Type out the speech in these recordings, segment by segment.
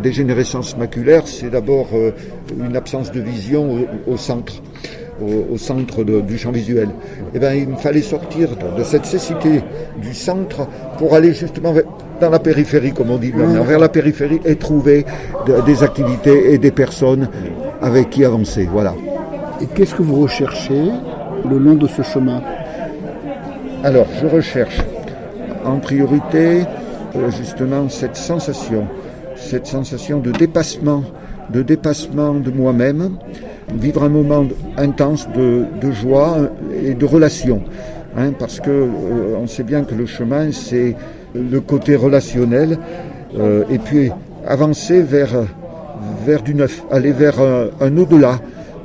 dégénérescence maculaire, c'est d'abord euh, une absence de vision au, au centre, au, centre de- du champ visuel. Et ben, il me fallait sortir de, cette cécité du centre pour aller justement dans la périphérie, comme on dit, vers la périphérie et trouver de- des activités et des personnes avec qui avancer. Voilà. Et qu'est-ce que vous recherchez le long de ce chemin? Alors, je recherche en priorité euh, justement cette sensation, cette sensation de dépassement, de dépassement de moi-même, vivre un moment intense de, joie et de relation. hein, parce que euh, on sait bien que le chemin, c'est le côté relationnel, euh, et puis avancer vers, vers du neuf, aller vers un, au-delà,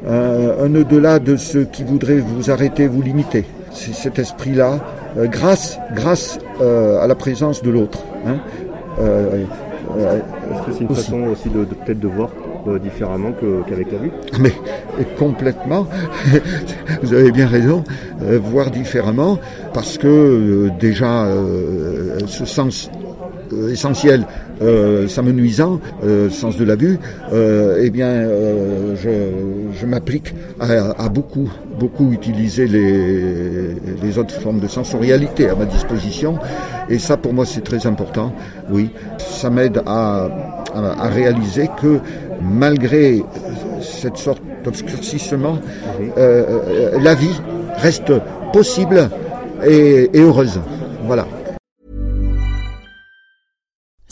un, au-delà de ce qui voudrait vous arrêter, vous limiter. C'est cet esprit-là, euh, grâce, grâce à la présence de l'autre. hein. Que c'est une aussi. façon aussi de, de- peut-être de voir euh, différemment qu'avec la vue Mais complètement, vous avez bien raison, euh, voir différemment, parce que euh, déjà ce sens essentiel, euh, s'amenuisant, euh, sens de la vue, euh, eh bien, euh, je, je m'applique à, à beaucoup, beaucoup utiliser les, les autres formes de sensorialité à ma disposition, et ça pour moi c'est très important. Oui, ça m'aide à, à, à réaliser que malgré cette sorte d'obscurcissement, euh, euh, la vie reste possible et, et heureuse. Voilà.